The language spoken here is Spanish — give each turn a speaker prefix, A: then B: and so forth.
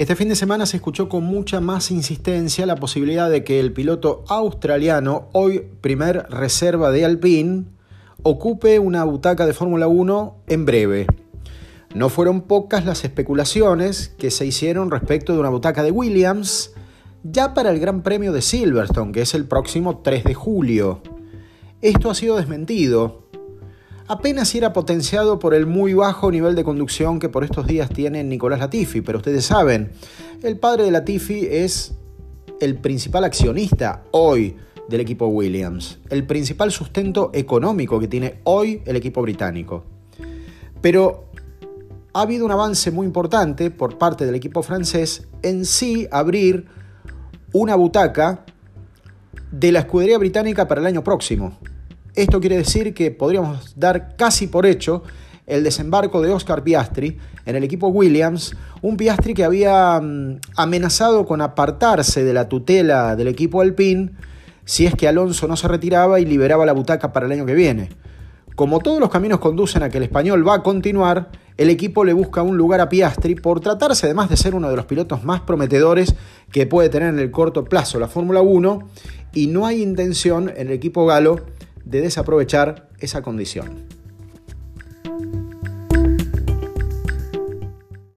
A: Este fin de semana se escuchó con mucha más insistencia la posibilidad de que el piloto australiano, hoy primer reserva de Alpine, ocupe una butaca de Fórmula 1 en breve. No fueron pocas las especulaciones que se hicieron respecto de una butaca de Williams ya para el Gran Premio de Silverstone, que es el próximo 3 de julio. Esto ha sido desmentido apenas si era potenciado por el muy bajo nivel de conducción que por estos días tiene Nicolás Latifi, pero ustedes saben, el padre de Latifi es el principal accionista hoy del equipo Williams, el principal sustento económico que tiene hoy el equipo británico. Pero ha habido un avance muy importante por parte del equipo francés en sí abrir una butaca de la escudería británica para el año próximo. Esto quiere decir que podríamos dar casi por hecho el desembarco de Oscar Piastri en el equipo Williams, un Piastri que había mm, amenazado con apartarse de la tutela del equipo Alpine si es que Alonso no se retiraba y liberaba la butaca para el año que viene. Como todos los caminos conducen a que el español va a continuar, el equipo le busca un lugar a Piastri por tratarse además de ser uno de los pilotos más prometedores que puede tener en el corto plazo la Fórmula 1 y no hay intención en el equipo galo de desaprovechar esa condición.